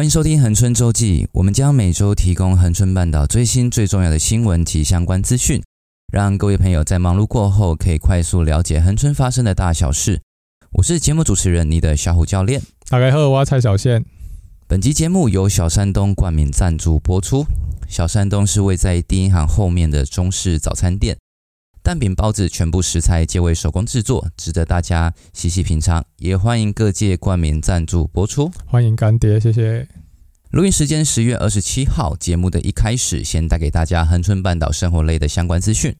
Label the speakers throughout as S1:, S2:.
S1: 欢迎收听恒春周记，我们将每周提供恒春半岛最新最重要的新闻及相关资讯，让各位朋友在忙碌过后可以快速了解恒春发生的大小事。我是节目主持人，你的小虎教练。
S2: 大家好，我是蔡小宪。
S1: 本集节目由小山东冠名赞助播出。小山东是位在第一银行后面的中式早餐店。蛋饼、包子全部食材皆为手工制作，值得大家细细品尝。也欢迎各界冠名赞助播出。
S2: 欢迎干爹，谢谢。
S1: 录音时间十月二十七号，节目的一开始，先带给大家恒春半岛生活类的相关资讯。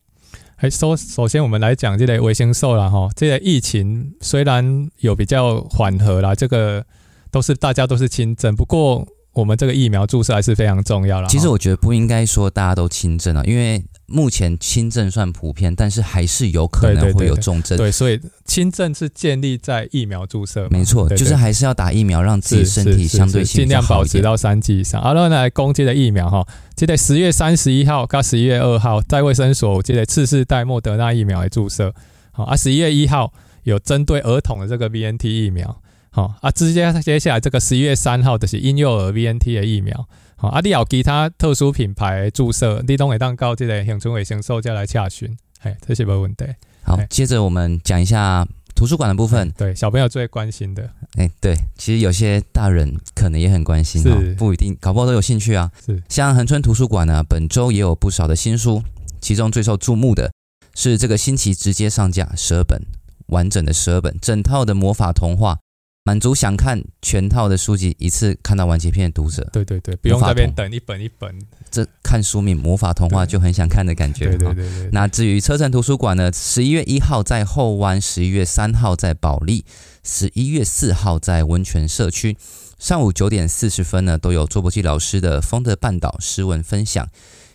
S2: 还，首首先我们来讲这类卫生素啦哈，这类疫情虽然有比较缓和啦，这个都是大家都是轻症，不过我们这个疫苗注射还是非常重要了。
S1: 其实我觉得不应该说大家都轻症啊，因为。目前轻症算普遍，但是还是有可能会有重症。
S2: 对，对，对，对，所以轻症是建立在疫苗注射。
S1: 没错，就是还是要打疫苗，让自己身体相对性尽量
S2: 保持到三剂以上。好了，来攻击的疫苗哈，记得十月三十一号到十一月二号在卫生所记得次世代莫德纳疫苗来注射。好啊，十一月一号有针对儿童的这个 BNT 疫苗。好啊，直接接下来这个十一月三号的是婴幼儿 VNT 的疫苗。好，啊，你有其他特殊品牌注射，你都会当到这个恒春卫生所再来洽询，嘿，这是没问题。
S1: 好，接着我们讲一下图书馆的部分。
S2: 对，小朋友最关心的。
S1: 哎，对，其实有些大人可能也很关心，是不一定，搞不好都有兴趣啊。是，像恒春图书馆呢，本周也有不少的新书，其中最受注目的是这个星期直接上架十二本完整的十二本整套的魔法童话。满足想看全套的书籍一次看到完结篇的读者，
S2: 对对对，不用在那边等一本一本，
S1: 这看书名《魔法童话》就很想看的感觉。对对对，对，对。那至于车城图书馆呢，十一月一号在后湾，十一月三号在保利，十一月四号在温泉社区，上午九点四十分呢都有卓博基老师的《风的半岛诗文分享》，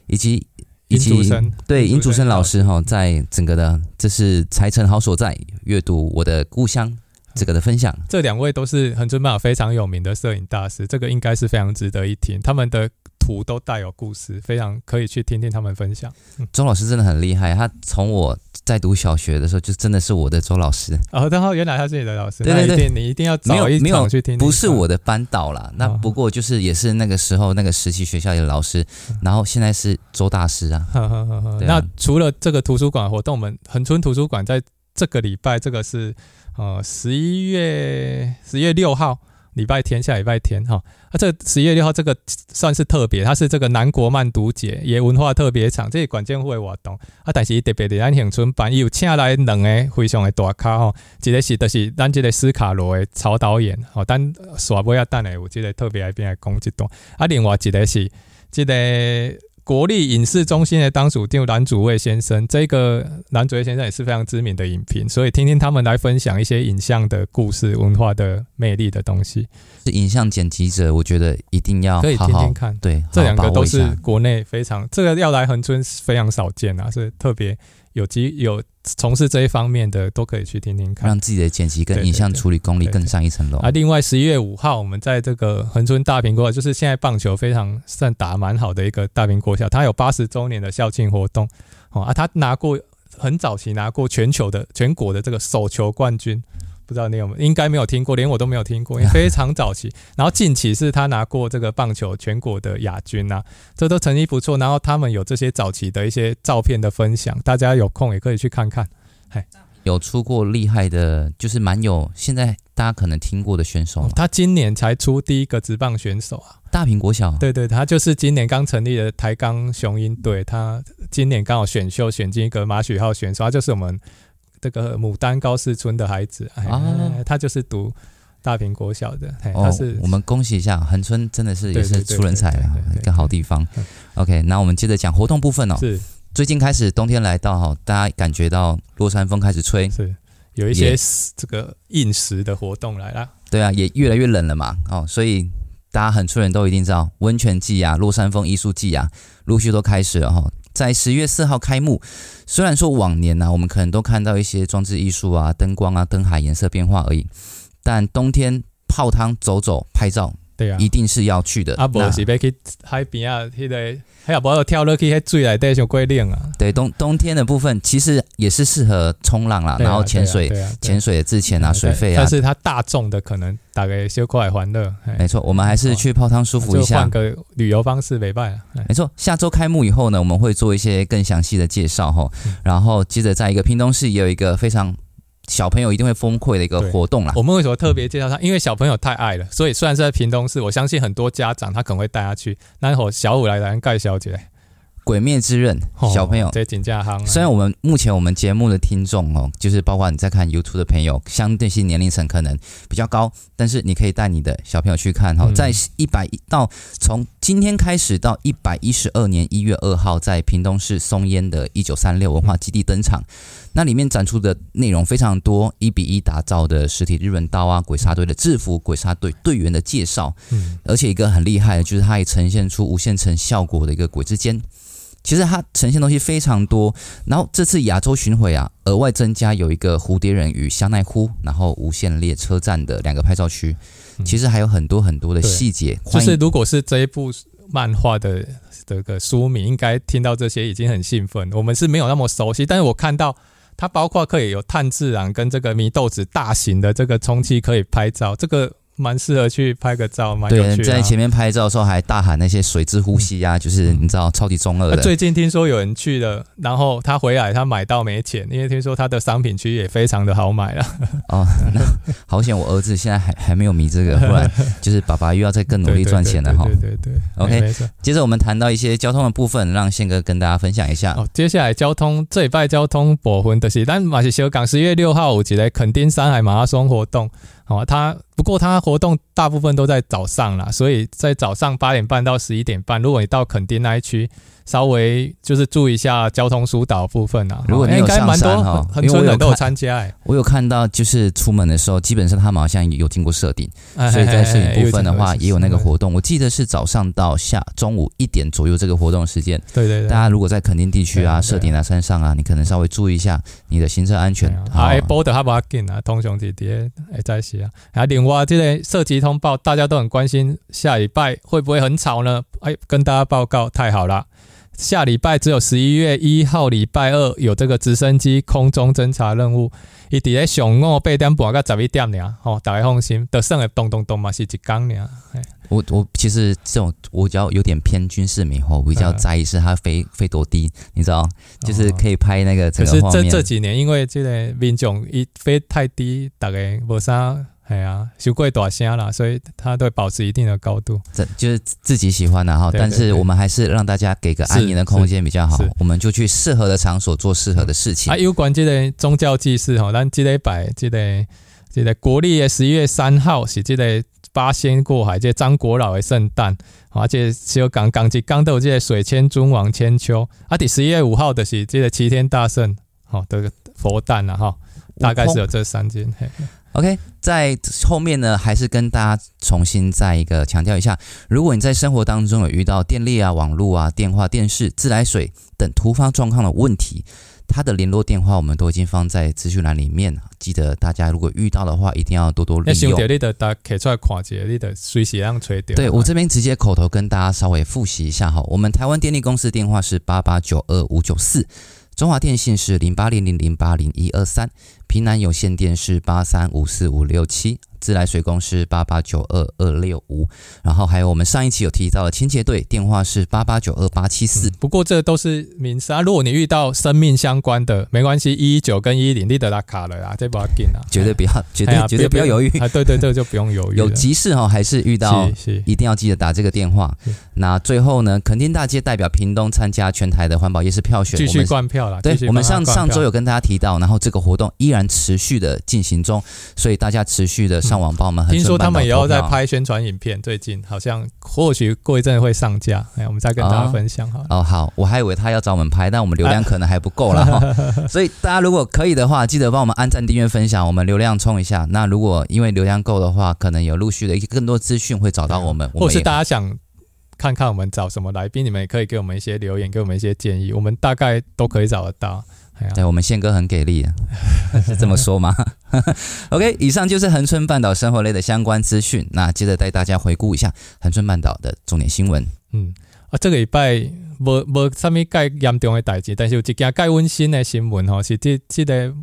S1: 以及以及对尹祖生老师哈，在整个的这是财城好所在，阅读我的故乡。这个的分享，
S2: 这两位都是恒春半岛非常有名的摄影大师，这个应该是非常值得一听。他们的图都带有故事，非常可以去听听他们分享。
S1: 嗯、周老师真的很厉害，他从我在读小学的时候就真的是我的周老师。
S2: 哦，然后原来他是你的老师，
S1: 对对对，
S2: 你一定要找一场去听，听。
S1: 不是我的班导啦，那不过就是也是那个时候那个实习学校里的老师，哦、然后现在是周大师啊。呵呵呵啊
S2: 那除了这个图书馆活动，我们恒春图书馆在这个礼拜，这个是。呃，十一月十一月六号，礼拜天，下礼拜天哈。啊，这十一月六号这个算是特别，它是这个南国漫读节，也文化特别场，这是馆建会活动啊。但是特别的，咱恒春班有请来两个非常的大咖哈，一个是就是咱这个斯卡罗的曹导演，哦，但耍不要等下，有这个特别来宾来讲一段。啊，另外一个是这个。国立影视中心的当属就蓝主卫先生，这个蓝主卫先生也是非常知名的影评，所以听听他们来分享一些影像的故事、文化的魅力的东西。
S1: 是影像剪辑者，我觉得一定要好好
S2: 可以听听看。
S1: 对，
S2: 这两个都是国内非常这个要来恒春非常少见啊，是特别。有机有从事这一方面的都可以去听听看，
S1: 让自己的剪辑跟影像处理功力更上一层楼。
S2: 啊，另外十一月五号，我们在这个恒春大苹果，就是现在棒球非常算打蛮好的一个大苹果校，它有八十周年的校庆活动。哦啊，他拿过很早期拿过全球的全国的这个手球冠军。不知道你有没有，应该没有听过，连我都没有听过，因 为非常早期。然后近期是他拿过这个棒球全国的亚军呐，这都成绩不错。然后他们有这些早期的一些照片的分享，大家有空也可以去看看。嘿，
S1: 有出过厉害的，就是蛮有现在大家可能听过的选手。
S2: 他今年才出第一个职棒选手啊，
S1: 大坪国小。
S2: 对对，他就是今年刚成立的台钢雄鹰队，他今年刚好选秀选进一个马许浩选手，他就是我们。这个牡丹高士村的孩子，啊、哎，他就是读大平国小的，哎、他是、
S1: 哦、我们恭喜一下恒春，真的是也是出人才啊，一个好地方。OK，那我们接着讲活动部分哦。是，最近开始冬天来到哈，大家感觉到落山风开始吹，
S2: 是有一些这个应时的活动来了。
S1: 对啊，也越来越冷了嘛，哦，所以大家很出人都一定知道温泉季啊、落山风艺术季啊，陆续都开始了哈。在十月四号开幕，虽然说往年呢、我们可能都看到一些装置艺术啊、灯光啊、灯海颜色变化而已，但冬天泡汤、走走、拍照
S2: 对啊，
S1: 一定是要去的。
S2: 啊，不是要去海边啊，那个还有不要跳落去那水里底，上过冷啊。
S1: 对，冬冬天的部分其实也是适合冲浪啦，啊、然后潜水、潜、啊啊啊、水的之前啊，水费啊。
S2: 但是它大众的可能大概小可爱欢乐。
S1: 没错，我们还是去泡汤舒服一下，换
S2: 个旅游方式，没办法。
S1: 没错，下周开幕以后呢，我们会做一些更详细的介绍哈，然后接着在一个屏东市也有一个非常。小朋友一定会崩溃的一个活动啦。
S2: 我们为什么特别介绍他？因为小朋友太爱了，所以虽然是在屏东市，我相信很多家长他可能会带他去。那会小五来来盖小姐，《
S1: 鬼灭之刃》小朋友
S2: 在紧张夯。
S1: 虽然我们目前我们节目的听众哦，就是包括你在看 YouTube 的朋友，相对性年龄层可能比较高，但是你可以带你的小朋友去看哈，在一百到从今天开始到一百一十二年一月二号，在屏东市松烟的一九三六文化基地登场。那里面展出的内容非常多，一比一打造的实体日本刀啊，鬼杀队的制服，鬼杀队队员的介绍，嗯，而且一个很厉害的就是它也呈现出无限层效果的一个鬼之间，其实它呈现东西非常多。然后这次亚洲巡回啊，额外增加有一个蝴蝶人与香奈乎，然后无限列车站的两个拍照区，其实还有很多很多的细节。
S2: 就是如果是这一部漫画的这个书迷，应该听到这些已经很兴奋。我们是没有那么熟悉，但是我看到。它包括可以有碳自燃跟这个祢豆子大型的这个充气可以拍照，这个。蛮适合去拍个照，蛮有趣的。
S1: 对，在前面拍照的时候还大喊那些水之呼吸啊，嗯、就是你知道超级中二的。
S2: 最近听说有人去了，然后他回来他买到没钱，因为听说他的商品区也非常的好买了。
S1: 哦，那好险，我儿子现在还还没有迷这个，不然 就是爸爸又要再更努力赚钱了哈。
S2: 对对对
S1: ，，OK。接着我们谈到一些交通的部分，让宪哥跟大家分享一下。
S2: 哦，接下来交通这礼拜交通部分的是，但马是小港十月六号有一个垦丁山海马拉松活动。好，他不过他活动大部分都在早上啦，所以在早上八点半到十一点半，如果你到垦丁那一区。稍微就是注意一下交通疏导部分啊。
S1: 如果你有上山哈，
S2: 很多人都有参加哎。
S1: 我有看到，就是出门的时候，基本上他们好像有经过设定，所以在摄影部分的话也有那个活动。我记得是早上到下中午一点左右这个活动时间。
S2: 对对对。
S1: 大家如果在垦丁地区啊、设定啊、山上啊，你可能稍微注意一下你的行车安全。
S2: 哎，波的哈巴金啊，通雄弟爹哎在写啊。啊，另外这类涉及通报，大家都很关心，下礼拜会不会很吵呢？哎，跟大家报告，太好了。下礼拜只有十一月一号礼拜二有这个直升机空中侦察任务，伊伫咧上午八点半到十一点尔，吼，大家放心，得胜的咚咚咚嘛是一工尔。
S1: 我我其实这种我比较有点偏军事迷吼，我比较在意是它飞飞多低，你知道，就是可以拍那个整个画面。
S2: 可是这这几年因为这个民众一飞太低，大概无啥。哎呀，修贵大声啦，所以它都会保持一定的高度。
S1: 这就是自己喜欢的哈，但是我们还是让大家给个安宁的空间比较好。我们就去适合的场所做适合的事情。啊，
S2: 有关这个宗教祭祀哈，咱这礼拜这个这个国历的十一月三号是这个八仙过海，这个张国老的圣诞，而且小港港吉港都有这个水千尊王千秋。啊，第十一月五号的是这个齐天大圣，好，这个佛诞了哈，大概是有这三件。
S1: OK，在后面呢，还是跟大家重新再一个强调一下，如果你在生活当中有遇到电力啊、网络啊、电话、电视、自来水等突发状况的问题，他的联络电话我们都已经放在资讯栏里面，记得大家如果遇到的话，一定要多多利用。
S2: 你得打开出来看一下，你得随时让吹掉。
S1: 对，我这边直接口头跟大家稍微复习一下哈，我们台湾电力公司电话是八八九二五九四，中华电信是零八零零零八零一二三。屏南有线电视八三五四五六七。自来水公司八八九二二六五，然后还有我们上一期有提到的清洁队电话是八八九二八七四。
S2: 不过这都是民生啊，如果你遇到生命相关的，没关系，一一九跟一一零你得拉卡了啦，这不要紧啊，
S1: 绝对不要，绝对绝对不要犹豫。
S2: 啊，对对对，就不用犹豫。
S1: 有急事哈，还是遇到一定要记得打这个电话。那最后呢，垦丁大街代表屏东参加全台的环保夜市票选，
S2: 继续灌票了。
S1: 对，我们上上周有跟大家提到，然后这个活动依然持续的进行中，所以大家持续的上。网帮我们，
S2: 听说他们也要在拍宣传影片，最近好像或许过一阵会上架，哎，我们再跟大家分享哈。
S1: 哦，好，我还以为他要找我们拍，但我们流量可能还不够了 哈。所以大家如果可以的话，记得帮我们按赞、订阅、分享，我们流量冲一下。那如果因为流量够的话，可能有陆续的一些更多资讯会找到我们，
S2: 或是大家想看看我们找什么来宾，你们也可以给我们一些留言，给我们一些建议，我们大概都可以找得到。
S1: 对，我们宪哥很给力啊，是这么说吗？OK，以上就是恒春半岛生活类的相关资讯。那接着带大家回顾一下恒春半岛的重点新闻。
S2: 嗯，啊，这个礼拜无无啥物介严重的代志，但是有一件介温馨的新闻吼，是这这个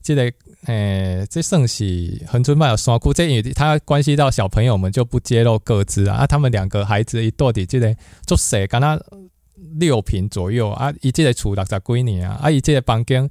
S2: 这个诶、欸，这算是恒春半岛山区，这因为它关系到小朋友们就不揭露个资啊。啊，他们两个孩子一到底这个做谁跟他。六平左右啊，伊即个厝六十几年啊，啊，伊即个房间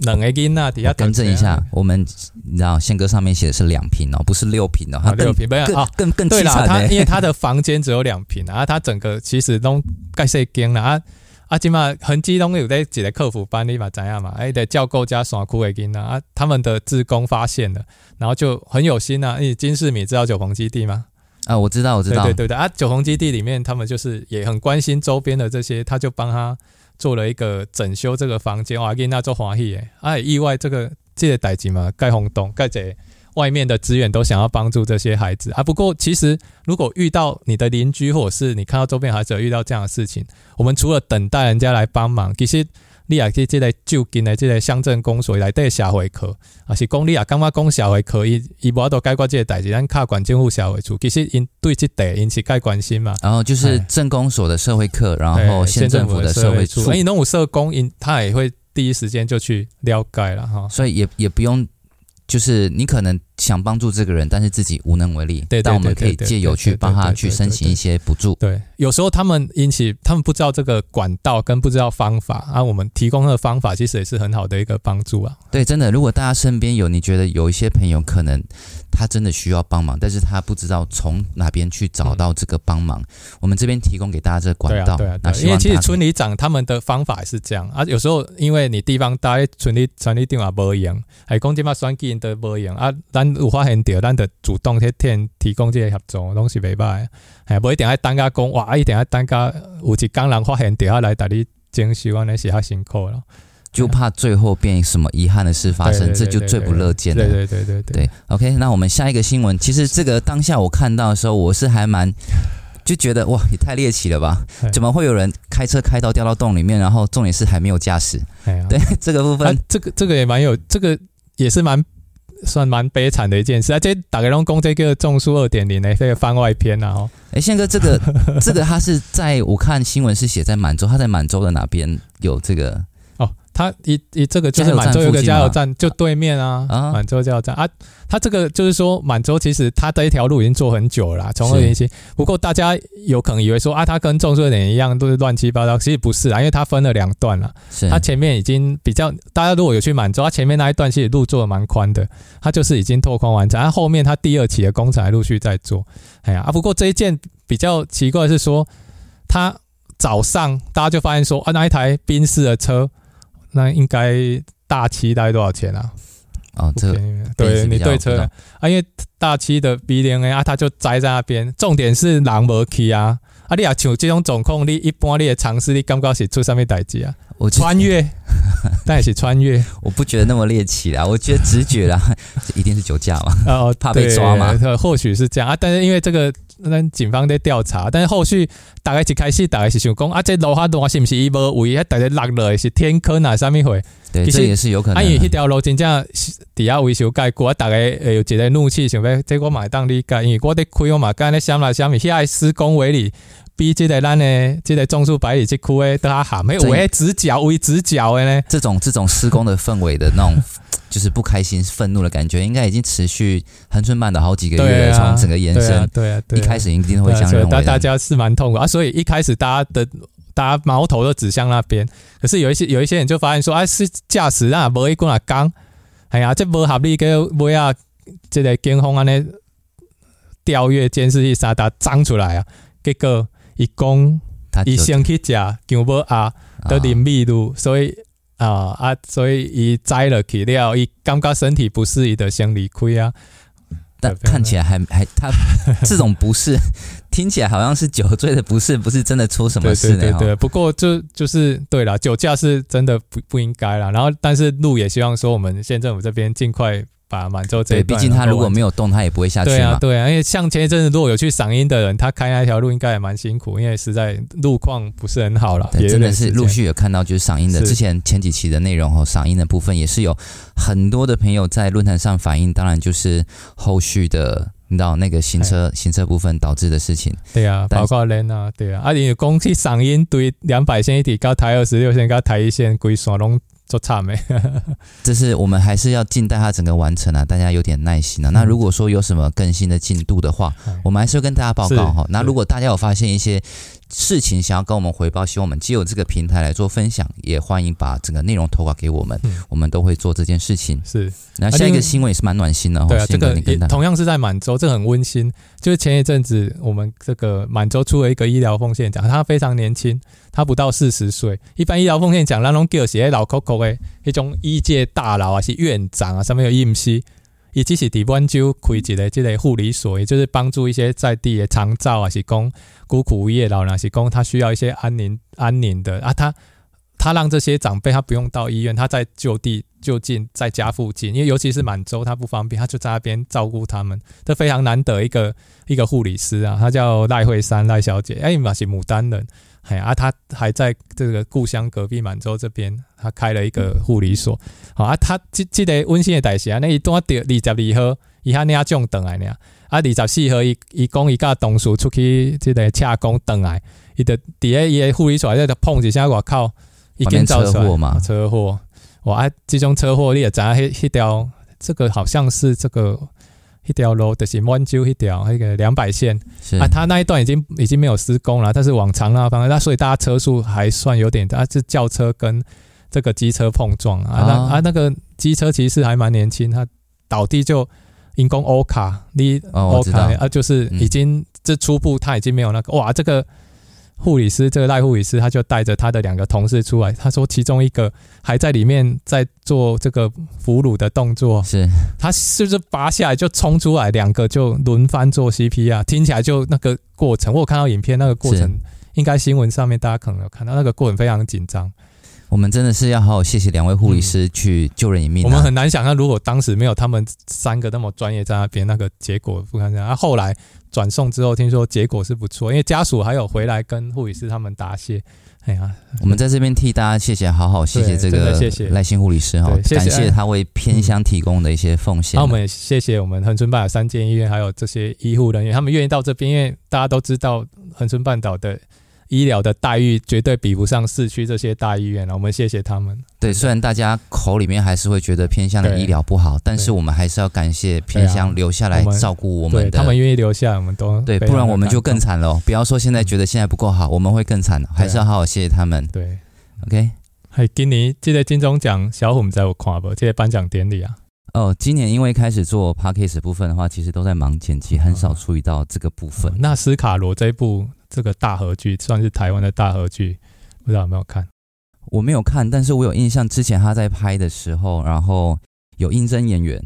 S2: 两个囡仔底下
S1: 更正一下，我们你知道宪哥上面写的是两平哦，不是六平哦，
S2: 六平没有啊，更更对啦，他因为他的房间只有两平啊，他整个其实都盖细间了啊啊，起码恒基拢有在几个客服班，你嘛知影嘛，哎，得教够加山区的囡仔啊，他们的志工发现了，然后就很有心啊，因为金世米知道九鹏基地吗？
S1: 啊，我知道，我知道，
S2: 对对对啊，九红基地里面，他们就是也很关心周边的这些，他就帮他做了一个整修这个房间，哇，给那做华裔哎，哎，意外这个这个代志嘛，盖轰动，盖这外面的资源都想要帮助这些孩子啊。不过其实如果遇到你的邻居或者是你看到周边孩子有遇到这样的事情，我们除了等待人家来帮忙，其实。你也去即个就近的即个乡镇公所来带社会课，啊是讲你也感觉讲社会课，伊伊无法度解决即个代志，咱靠管政府社会处，其实因对这个引起较关心嘛。
S1: 然后就是镇公所的社会课，然后县政府的社会处，
S2: 所以农务社工因他也会第一时间就去了解了哈，
S1: 所以也也不用。就是你可能想帮助这个人，但是自己无能为力。对，但我们可以借由去帮他去申请一些补助。
S2: 对，有时候他们引起他们不知道这个管道跟不知道方法啊，我们提供的方法其实也是很好的一个帮助啊。
S1: 对，真的，如果大家身边有你觉得有一些朋友可能。他真的需要帮忙，但是他不知道从哪边去找到这个帮忙。嗯、我们这边提供给大家这个管道。
S2: 对啊，对啊，对啊，因为其实村里长他们的方法也是这样啊。有时候因为你地方大，村里村里长也无用，还讲这嘛选举都无用啊。咱有发现到，咱得主动去天提供这个协助，拢是袂歹。哎，不一定要等家讲哇，一定要等家有一工人发现到啊来带你征收，安尼是较辛苦了。
S1: 就怕最后变什么遗憾的事发生，这就最不乐见了。
S2: 对对对对。
S1: OK，那我们下一个新闻，其实这个当下我看到的时候，我是还蛮就觉得哇，也太猎奇了吧？怎么会有人开车开到掉到洞里面，然后重点是还没有驾驶？对 这个部分，
S2: 啊、这个这个也蛮有，这个也是蛮算蛮悲惨的一件事。而且打开龙宫这个中书二点零的这个番外篇啊，哦，
S1: 哎，宪哥，这个 这个他是在我看新闻是写在满洲，他在满洲的哪边有这个？
S2: 他一一这个就是满洲有个加油站，就对面啊，满洲加油站啊。他这个就是说满洲其实他这一条路已经做很久了啦，从二零一七。不过大家有可能以为说啊，他跟种树二点一样都是乱七八糟，其实不是啊，因为他分了两段了。是，他前面已经比较，大家如果有去满洲，他前面那一段其实路做的蛮宽的，他就是已经拓宽完成。他后面他第二期的工程还陆续在做。哎呀啊，不过这一件比较奇怪的是说，他早上大家就发现说啊，那一台宾士的车。那应该大七大概多少钱啊？
S1: 哦，这个
S2: 对你对车啊，因为大七的 B 零 A 啊，它就栽在那边。重点是人无去啊，啊，你也像这种状况，你一般你的尝试，你感觉是出什么代志啊？我穿越，但也是穿越，
S1: 我不觉得那么猎奇啦，我觉得直觉啦，一定是酒驾嘛，哦，怕被抓嘛，
S2: 或许是这样啊，但是因为这个。那警方在调查，但是后续大概一开始大概是想讲啊，这楼下路是不是伊无位，还大家落了是天坑啊，啥物货？
S1: 对，其实这也是有可能。
S2: 因为迄条路真正底下维修改过，大概有一个怒气想要，这我买当理解，因为我伫开我嘛，刚才想来想去，现在施工围里比即个咱的即个种树百里这区的都较含，迄有围直角围直角的呢。
S1: 这种这种施工的氛围的那种。就是不开心、愤怒的感觉，应该已经持续恒春半岛好几个月了。从、啊、整个延伸，对啊，对啊，对啊，一开始一定会这样认为。
S2: 大大家是蛮痛苦啊，所以一开始大家的大家矛头都指向那边。可是有一些有一些人就发现说，哎、啊，是驾驶啊，无一过来讲，哎呀，这不合理，个不要这个监控安尼调阅监视器，啥的装出来啊。结果一讲，伊先去食姜母鸭，都淋米露，所以。啊啊！所以伊栽了去了，伊感觉身体不适，宜的先离开啊。
S1: 但看起来还还他这种不是，听起来好像是酒醉的不是，不是真的出什么事呢？
S2: 对对对。不过就就是对了，酒驾是真的不不应该了。然后，但是路也希望说我们县政府这边尽快把满洲这一段。
S1: 毕竟他如果没有动，他也不会下去嘛。
S2: 对啊，对啊，因为像前一阵子如果有去赏樱的人，他开那条路应该也蛮辛苦，因为实在路况不是很好了。
S1: 对，真的是陆续有看到就是赏樱的，之前前几期的内容和赏樱的部分也是有很多的朋友在论坛上反映，当然就是后续的。你知道那个行车行车部分导致的事情，
S2: 对啊，包括人啊，对啊，啊，你讲起赏樱对两百线一体高台二十六线高台一线规山拢做差没？
S1: 这是我们还是要静待它整个完成啊，大家有点耐心啊。那如果说有什么更新的进度的话，我们还是会跟大家报告哈。那如果大家有发现一些。事情想要跟我们回报，希望我们借由这个平台来做分享，也欢迎把整个内容投稿给我们，嗯、我们都会做这件事情。
S2: 是，
S1: 那下一个新闻也是蛮暖心的。
S2: 对啊，这个也同样是在满洲，这个、很温馨。就是前一阵子，我们这个满洲出了一个医疗奉献奖，他非常年轻，他不到四十岁。一般医疗奉献奖，那种叫写老 Coco 的一种医界大佬啊，是院长啊，上面有印西。伊只是伫温州开一个这个护理所，也就是帮助一些在地的长照啊，是讲孤苦无业老人，是讲他需要一些安宁安宁的啊。他他让这些长辈他不用到医院，他在就地就近在家附近，因为尤其是满洲他不方便，他就在那边照顾他们。这非常难得一个一个护理师啊，他叫赖慧山赖小姐，哎，嘛是牡丹人。哎啊，他还在这个故乡隔壁满洲这边，他开了一个护理所。好啊，他这这个温馨的代志啊，那一段二十二号，伊哈那种等来呢。啊，二十四号伊伊讲伊甲同事出去即个洽公等来，伊的底下伊的护理所在碰一下，我靠，已经车祸嘛？车祸，哇！啊这种车祸你也知影，迄迄条这个好像是这个。一条路就是温州一条那个两百线啊，它那一段已经已经没有施工了，但是往长那方，那所以大家车速还算有点，啊，这轿车跟这个机车碰撞啊，那啊那个机车其实还蛮年轻，它倒地就因公欧卡，你欧卡啊，就是已经这初步它已经没有那个哇这个。护理师，这个赖护理师，他就带着他的两个同事出来。他说，其中一个还在里面在做这个俘虏的动作，是他是不是拔下来就冲出来，两个就轮番做 CPR，听起来就那个过程，我有看到影片，那个过程应该新闻上面大家可能有看到，那个过程非常紧张。
S1: 我们真的是要好好谢谢两位护理师去救人一命，啊嗯。
S2: 我们很难想象，如果当时没有他们三个那么专业在那边，那个结果不看这样。啊，后来。转送之后，听说结果是不错，因为家属还有回来跟护理师他们答谢。哎呀，
S1: 我们在这边替大家谢谢，好好谢谢这个谢谢赖姓护理师哈，感谢他为偏乡提供的一些奉献。
S2: 那我们也谢谢我们恒春半岛三间医院，还有这些医护人员，他们愿意到这边，因为大家都知道恒春半岛的。医疗的待遇绝对比不上市区这些大医院了，我们谢谢他们。
S1: 对，虽然大家口里面还是会觉得偏向的医疗不好，但是我们还是要感谢偏乡留下来照顾我们的。
S2: 他们愿意留下，我们都
S1: 对，不然我们就更惨了。不要说现在觉得现在不够好，我们会更惨，还是要好好谢谢他们。
S2: 对
S1: ，OK。
S2: 还今年记得金钟奖小虎在我看不？这些颁奖典礼啊。
S1: 哦，今年因为开始做 Podcast 部分的话，其实都在忙剪辑，很少注意到这个部分。
S2: 那斯卡罗这一部。这个大合剧算是台湾的大合剧，不知道有没有看？
S1: 我没有看，但是我有印象，之前他在拍的时候，然后有应征演员。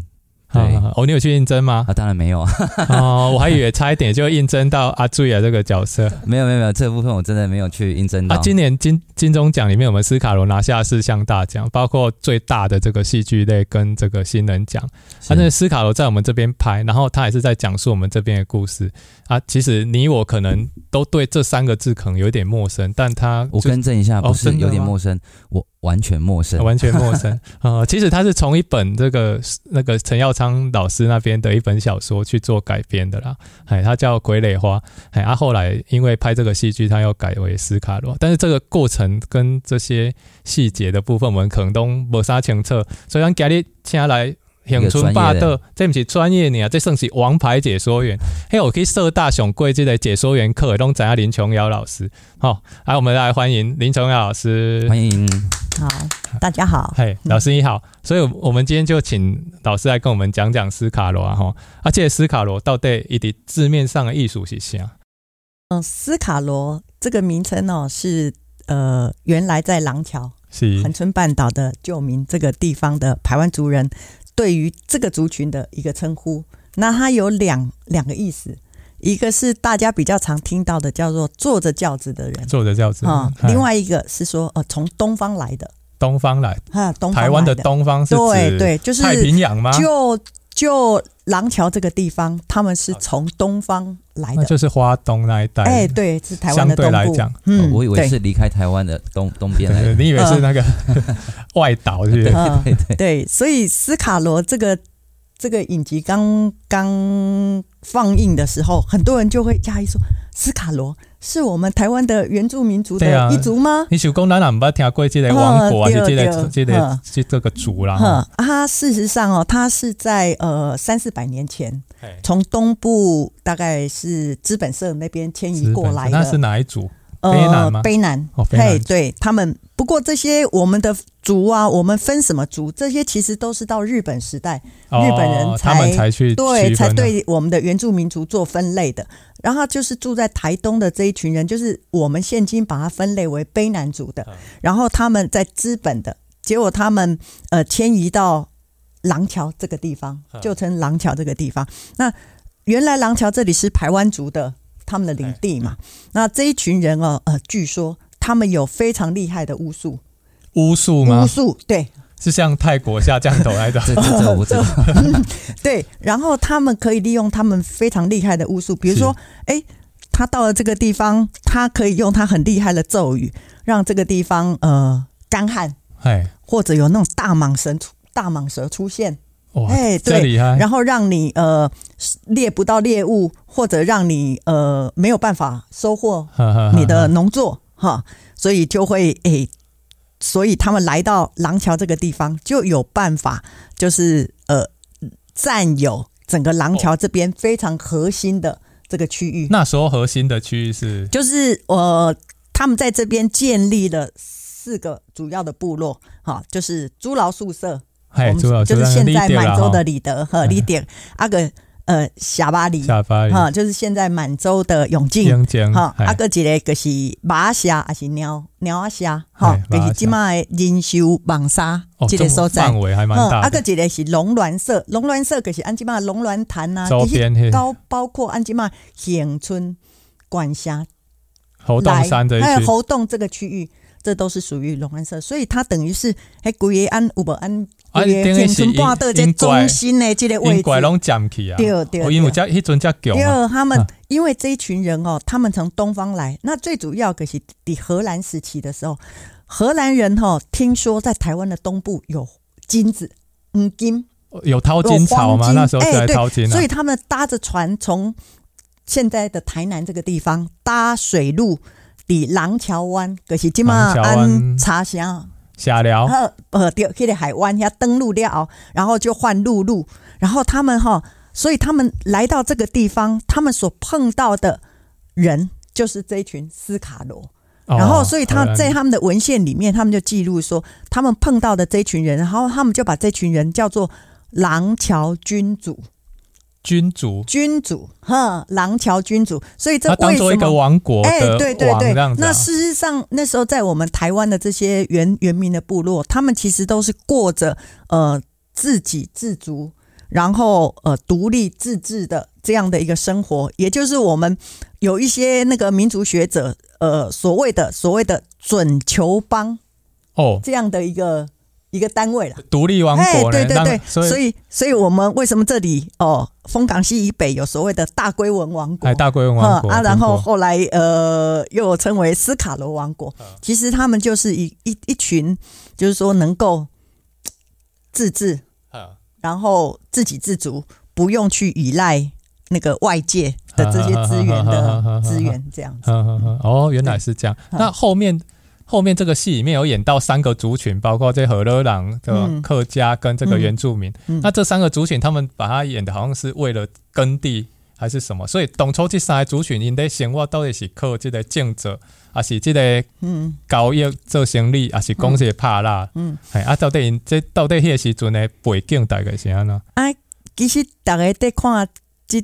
S2: 对，哦，你有去应征吗？
S1: 啊，当然没有啊。
S2: 哦，我还以为差一点就应征到阿水啊这个角色。
S1: 没有没有没有，这部分我真的没有去应征到。
S2: 啊，今年金金钟奖里面，我们斯卡罗拿下四项大奖，包括最大的这个戏剧类跟这个新人奖。他那斯卡罗在我们这边拍，然后他也是在讲述我们这边的故事。啊，其实你我可能都对这三个字可能有点陌生，但他
S1: 我更正一下，不是有点陌生，我。完全陌生，
S2: 完全陌生、呃！其实他是从一本这个那个陈耀昌老师那边的一本小说去做改编的啦。哎，他叫《傀儡花》。哎，他后来因为拍这个戏剧，他又改为斯卡罗。但是这个过程跟这些细节的部分，我们可能都没啥清楚。所以让今日请来。恒春霸道，这不是专业呢，这算是王牌解说员。嘿，我可以社大上贵这个解说员课，都在林琼瑶老师。好，来，我们来欢迎林琼瑶老师。
S1: 欢迎，
S3: 好，大家好。
S2: 嘿，老师你好。所以，我们今天就请老师来跟我们讲讲斯卡罗啊，哈。而且，斯卡罗到底一点字面上的艺术是啥？
S3: 嗯，斯卡罗这个名称哦，是呃，原来在廊桥，是恒春半岛的旧名这个地方的台湾族人。对于这个族群的一个称呼，那它有两两个意思，一个是大家比较常听到的，叫做坐着轿子的人，
S2: 坐着轿子
S3: 啊。另外一个是说，呃，从东方来的，
S2: 东方来，
S3: 哈，东方
S2: 台湾的东方是
S3: 对对，就是
S2: 太平洋吗？
S3: 就就廊桥这个地方，他们是从东方来的，
S2: 就是花东那一带。
S3: 哎，对，是台湾的东部。相对来讲，
S1: 嗯，我以为是离开台湾的东东边来的。
S2: 你以为是那个 外岛，是不是？
S1: 对对对。
S3: 对，所以斯卡罗这个这个影集刚刚放映的时候，很多人就会讶异说：“斯卡罗。”是我们台湾的原住民族的一族吗？啊、
S2: 你想讲咱也没听过这个王国，还是这个这个这这个族啦？
S3: 啊，他事实上哦，他是在呃三四百年前从东部大概是资本社那边迁移过来的。
S2: 那是哪一族？
S3: 卑南吗？卑南，嘿，对他们。不过这些我们的族啊，我们分什么族？这些其实都是到日本时代，哦、日本人才
S2: 他们才去
S3: 对才对我们的原住民族做分类的。然后就是住在台东的这一群人，就是我们现今把它分类为卑南族的。然后他们在资本的，结果他们呃迁移到廊桥这个地方，就称廊桥这个地方。那原来廊桥这里是台湾族的。他们的领地嘛，那这一群人哦，呃，据说他们有非常厉害的巫术，
S2: 巫术吗？
S3: 巫术，对，
S2: 是像泰国下降头来的，
S1: 这这我知道。
S3: 对，然后他们可以利用他们非常厉害的巫术，比如说，哎，他到了这个地方，他可以用他很厉害的咒语，让这个地方呃干旱，哎，或者有那种大蟒蛇出大蟒蛇出现。哎，对，然后让你呃猎不到猎物，或者让你呃没有办法收获你的农作哈，所以就会哎，所以他们来到廊桥这个地方就有办法，就是呃占有整个廊桥这边非常核心的这个区域。
S2: 那时候核心的区域是，
S3: 就是呃他们在这边建立了四个主要的部落，哈，就是猪牢宿舍。我们就是现在满洲的里德和里点，阿个呃下巴里，哈，就是现在满洲的永靖，哈，阿个一个就是马虾还是鸟鸟阿虾，哈，就是今麦仁秀网沙这个所在，范围还蛮大。阿个一个是龙銮社，龙銮社就是安吉玛龙銮潭呐，这些高包括安吉玛恒春管辖
S2: 猴洞山的
S3: 还有猴洞这个区域，这都是属于龙安社，所以它等于是哎古耶安五百安。
S2: 啊，等于是挂
S3: 到这中心的这个位置，
S2: 拢占去啊。对对对，因为这迄阵才强。
S3: 第二，他们因为这一群人哦，他们从东方来，那最主要可是抵荷兰时期的时候，荷兰人哈听说在台湾的东部有金子，嗯金，
S2: 有淘金潮吗？那时候是在淘金，
S3: 所以他们搭着船从现在的台南这个地方搭水路，抵廊桥湾，可是今嘛安茶乡。
S2: 下了，
S3: 呃呃，掉去的海湾要登陆了，然后就换陆路，然后他们哈，所以他们来到这个地方，他们所碰到的人就是这一群斯卡罗，哦、然后所以他在他们的文献里面，他们就记录说他们碰到的这一群人，然后他们就把这群人叫做廊桥君主。
S2: 君主，
S3: 君主，哈，廊桥君主，所以这
S2: 当做一个王国？哎，
S3: 对对对，那事实上，那时候在我们台湾的这些原原民的部落，他们其实都是过着呃自给自足，然后呃独立自治的这样的一个生活。也就是我们有一些那个民族学者，呃，所谓的所谓的准酋邦哦，这样的一个。一个单位了，
S2: 独立王国。
S3: 对对对，所以所以，我们为什么这里哦，枫港西以北有所谓的大龟文王国？
S2: 哎，大龟文王国
S3: 啊，然后后来呃，又称为斯卡罗王国。其实他们就是一一一群，就是说能够自治，然后自给自足，不用去依赖那个外界的这些资源的资源，这样子。
S2: 哦，原来是这样。那后面。后面这个戏里面有演到三个族群，包括这河洛人的客家跟这个原住民。嗯嗯、那这三个族群，他们把它演的好像是为了耕地还是什么？所以当初这三个族群，因的生活到底是靠这个种植，还是这个交易做生意，还是讲这个拍蜡？嗯，哎、嗯，啊，到底因这到底迄个时阵的背景大概是怎样呢？
S3: 啊，其实大家在看这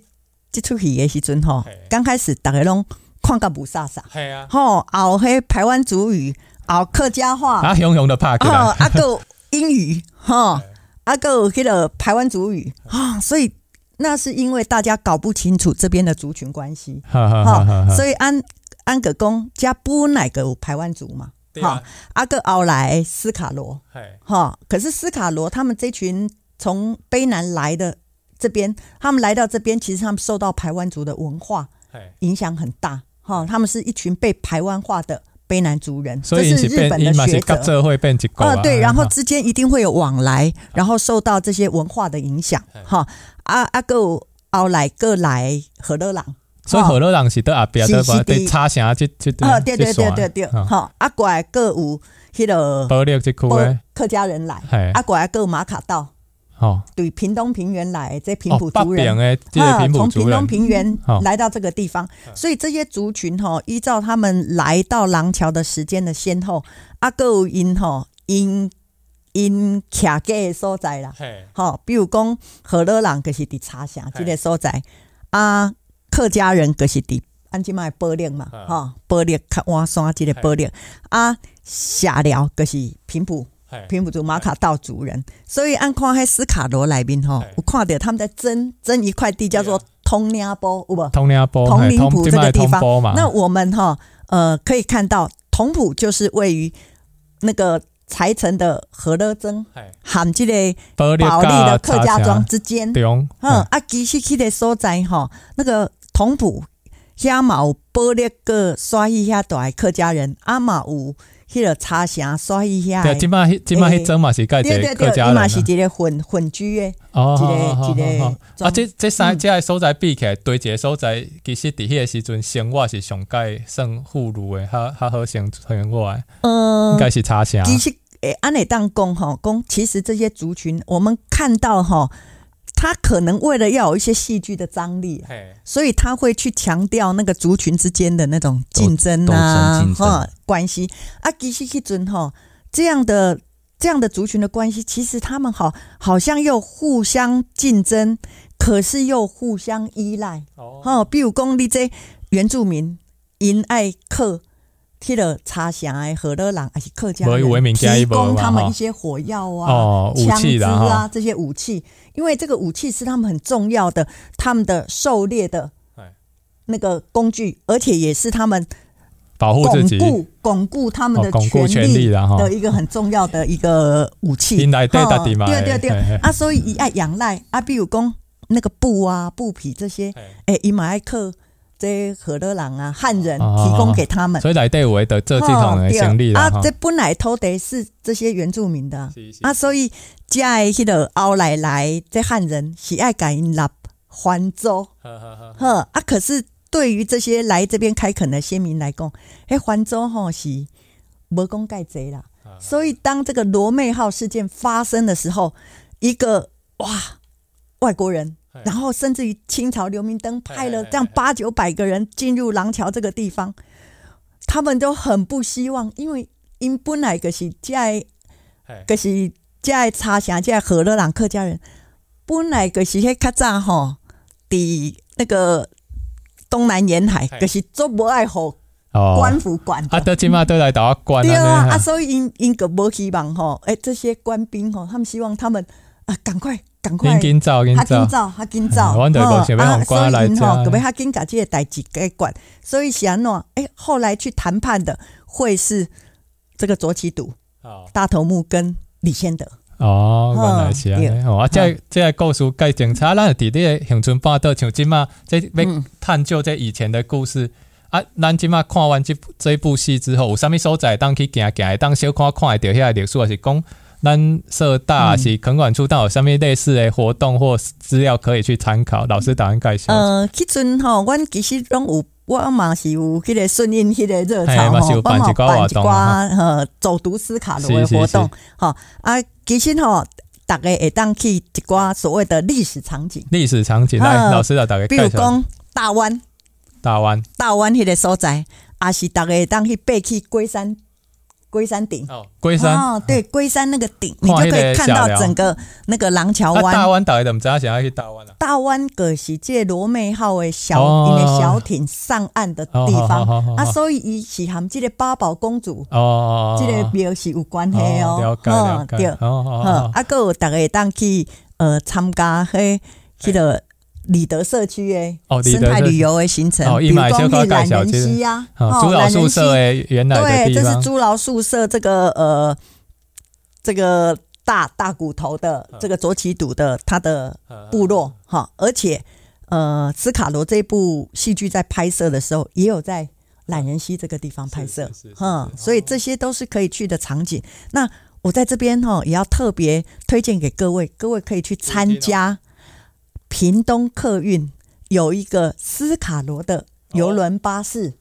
S3: 这出戏的时阵吼，刚开始大家拢。看个不飒飒，系啊，吼，后迄排湾族语，后客家话，
S2: 啊，雄雄的拍，
S3: 吼，啊个英语，吼，啊个迄个排湾族语，啊，所以那是因为大家搞不清楚这边的族群关系，哈，所以安安格公加不哪个台湾族嘛，哈，啊。个后来斯卡罗，哈，可是斯卡罗他们这群从卑南来的这边，他们来到这边，其实他们受到台湾族的文化影响很大。哈，他们是一群被台湾化的卑南族人，这是日本的学者。会变结构啊，对，然后之间一定会有往来，然后受到这些文化的影响。哈，啊啊，个后来个来何乐朗，
S2: 所以河洛人是在阿边的，对，插城去去对
S3: 对对对对，好，啊过来个有迄
S2: 个
S3: 客家人来，啊过来个马卡道。
S2: 哦，
S3: 对，屏东平原来这平埔族人，
S2: 啊，
S3: 从屏东平原来到这个地方，所以这些族群哈，依照他们来到廊桥的时间的先后，啊，各有因哈因因徛嘅所在啦，吼，比如讲河洛人就是伫茶城即个所在，啊，客家人就是伫安吉麦伯略嘛，哈，伯略看换山即个伯略，啊，下寮就是平埔。平埔族马卡道族人，所以按看喺斯卡罗来宾吼，我看到他们在争争一块地，叫做通宁波，有无？
S2: 通宁波，
S3: 通林埔这个地方。那我们哈呃可以看到，通埔就是位于那个柴城的和乐镇，含这个保利的客家庄之间。嗯，啊，其实去的所在哈，那个通埔遐嘛有保利个刷一下大客家人，阿嘛有。迄个茶城刷一下，
S2: 对，今嘛今嘛迄阵嘛是盖一个客家人，
S3: 嘛是一个混混居的，
S2: 哦，一个一个。啊，这这三这个所在比起来，对一个所在，其实伫迄个时阵生活是上盖算富裕的，较较好生生活的。嗯，应该是茶城。
S3: 其实诶，安尼当讲吼，讲其实这些族群，我们看到吼。他可能为了要有一些戏剧的张力，所以他会去强调那个族群之间的那种竞争啊，哈关系啊，其实迄阵哈这样的这样的族群的关系，其实他们好好像又互相竞争，可是又互相依赖哦。比如讲你这原住民因爱客。去了茶城的河洛人还是客家人，提供他们一些火药啊、枪支啊这些武器，因为这个武器是他们很重要的，他们的狩猎的那个工具，而且也是他们
S2: 保护自己、
S3: 巩固巩固他们的权利的一个很重要的一个武器。对对对，啊，所以以爱仰赖啊，比如讲那个布啊、布匹这些，哎，以马爱克。这河洛人啊，汉人提供给他们，
S2: 所以来对我的这这种的行李
S3: 啊，这本来土地是这些原住民的。啊，所以在迄个后来来这汉人喜爱感因纳还州，呵啊，可是对于这些来这边开垦的先民来讲，哎，还州吼是无功盖贼啦，所以当这个罗妹号事件发生的时候，一个哇外国人。然后甚至于清朝刘明灯派了这样八九百个人进入廊桥这个地方，他们都很不希望，因为因本来就是在，就是在茶城在河洛人客家人，本来就是迄较早吼，伫那个东南沿海，就是做无爱好官府管的，
S2: 啊，都起码都来打官，
S3: 对啊，啊，所以因因个无希望吼，哎，这些官兵吼，他们希望他们啊，赶快。赶快，他紧走，他紧走，他紧走。啊，所以吼，可别他紧把这个代志给管。所以想喏，哎，后来去谈判的会是这个卓启笃、大头目跟李先德。
S2: 哦，原来是安尼。哦，啊，这这个故事介精彩，咱伫咧乡村半岛，像今嘛，这要探究这以前的故事。啊，咱今嘛看完这这部戏之后，有啥物所在当去行行，当小看看会到遐历史，还是讲？咱社大是垦管处，到有啥物类似的活动或资料可以去参考？老师打算介绍。
S3: 呃，迄阵吼，阮其实拢有，我嘛是有迄个顺应迄个热潮吼，帮忙办一寡呃走读斯卡罗的活动。哈啊，其实吼，大家会当去一寡所谓的历史场景。
S2: 历史场景，来，老师来大概。比如讲
S3: 大湾，
S2: 大湾，
S3: 大湾迄个所在，也是大家会当去爬去龟山。龟山顶
S2: 哦，龟山
S3: 哦，对，龟山那个顶，你就可以看到整个那个廊桥湾。
S2: 大湾大概怎么知道想要去大湾啊？
S3: 大湾可是借罗妹号的小因为小艇上岸的地方啊，所以伊是含这个八宝公主哦，这个庙是有关系哦。
S2: 了解了解。
S3: 哦哦，啊，个大家当去呃参加迄迄个。里德社区诶，生态旅游诶行程，比如讲去懒人溪呀，
S2: 猪老宿舍诶，原来
S3: 对，这是猪老宿舍这个呃这个大大骨头的这个卓杞笃的他的部落哈，而且呃斯卡罗这部戏剧在拍摄的时候也有在懒人溪这个地方拍摄，嗯，所以这些都是可以去的场景。那我在这边哈也要特别推荐给各位，各位可以去参加屏东客运有一个斯卡罗的邮轮巴士。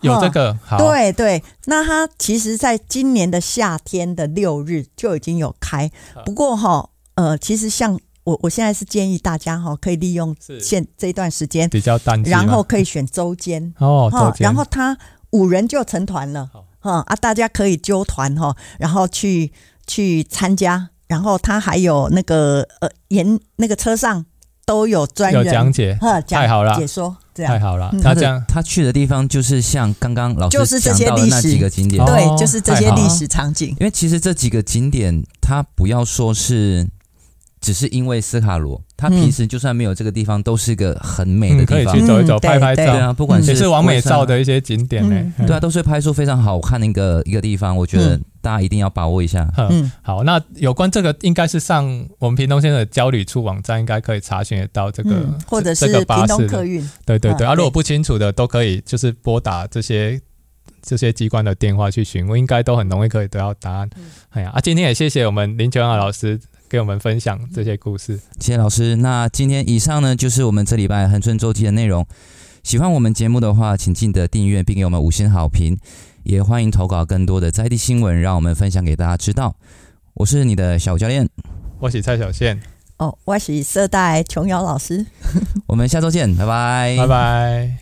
S2: 有这个，好。
S3: 对对，那它其实在今年的夏天的六日就已经有开。不过哈，呃，其实像我我现在是建议大家哈，可以利用现这一段时间
S2: 比较淡，
S3: 然后可以选周间。
S2: 哦，
S3: 然后他五人就成团了，哈啊，大家可以揪团哈，然后去去参加，然后他还有那个呃，沿那个车上都有专人
S2: 讲解，太好了，
S3: 解说这样。
S2: 太好了，
S1: 他这样他去的地方就是像刚刚老师讲到的那几个景点，
S3: 对，就是这些历史场景。
S1: 因为其实这几个景点，他不要说是只是因为斯卡罗，他平时就算没有这个地方，都是一个很美的地方，
S2: 可以去走一走、拍拍照。
S1: 对啊，不管是
S2: 是完美照的一些景点呢，
S1: 对啊，都是拍出非常好看的一个一个地方。我觉得。大家一定要把握一下。
S2: 嗯，好，那有关这个应该是上我们屏东县的交旅处网站，应该可以查询得到这个，
S3: 嗯、或者是屏东客运。
S2: 对对对，啊，如果不清楚的都可以就是拨打这些这些机关的电话去询问，应该都很容易可以得到答案。嗯、哎呀，啊，今天也谢谢我们林琼瑶老师给我们分享这些故事，
S1: 谢谢老师。那今天以上呢，就是我们这礼拜恒春周记的内容。喜欢我们节目的话，请记得订阅并给我们五星好评。也欢迎投稿更多的在地新闻，让我们分享给大家知道。我是你的小教练，
S2: 我是蔡小倩。
S3: 哦，我是色带琼瑶老师。
S1: 我们下周见，拜拜，
S2: 拜拜。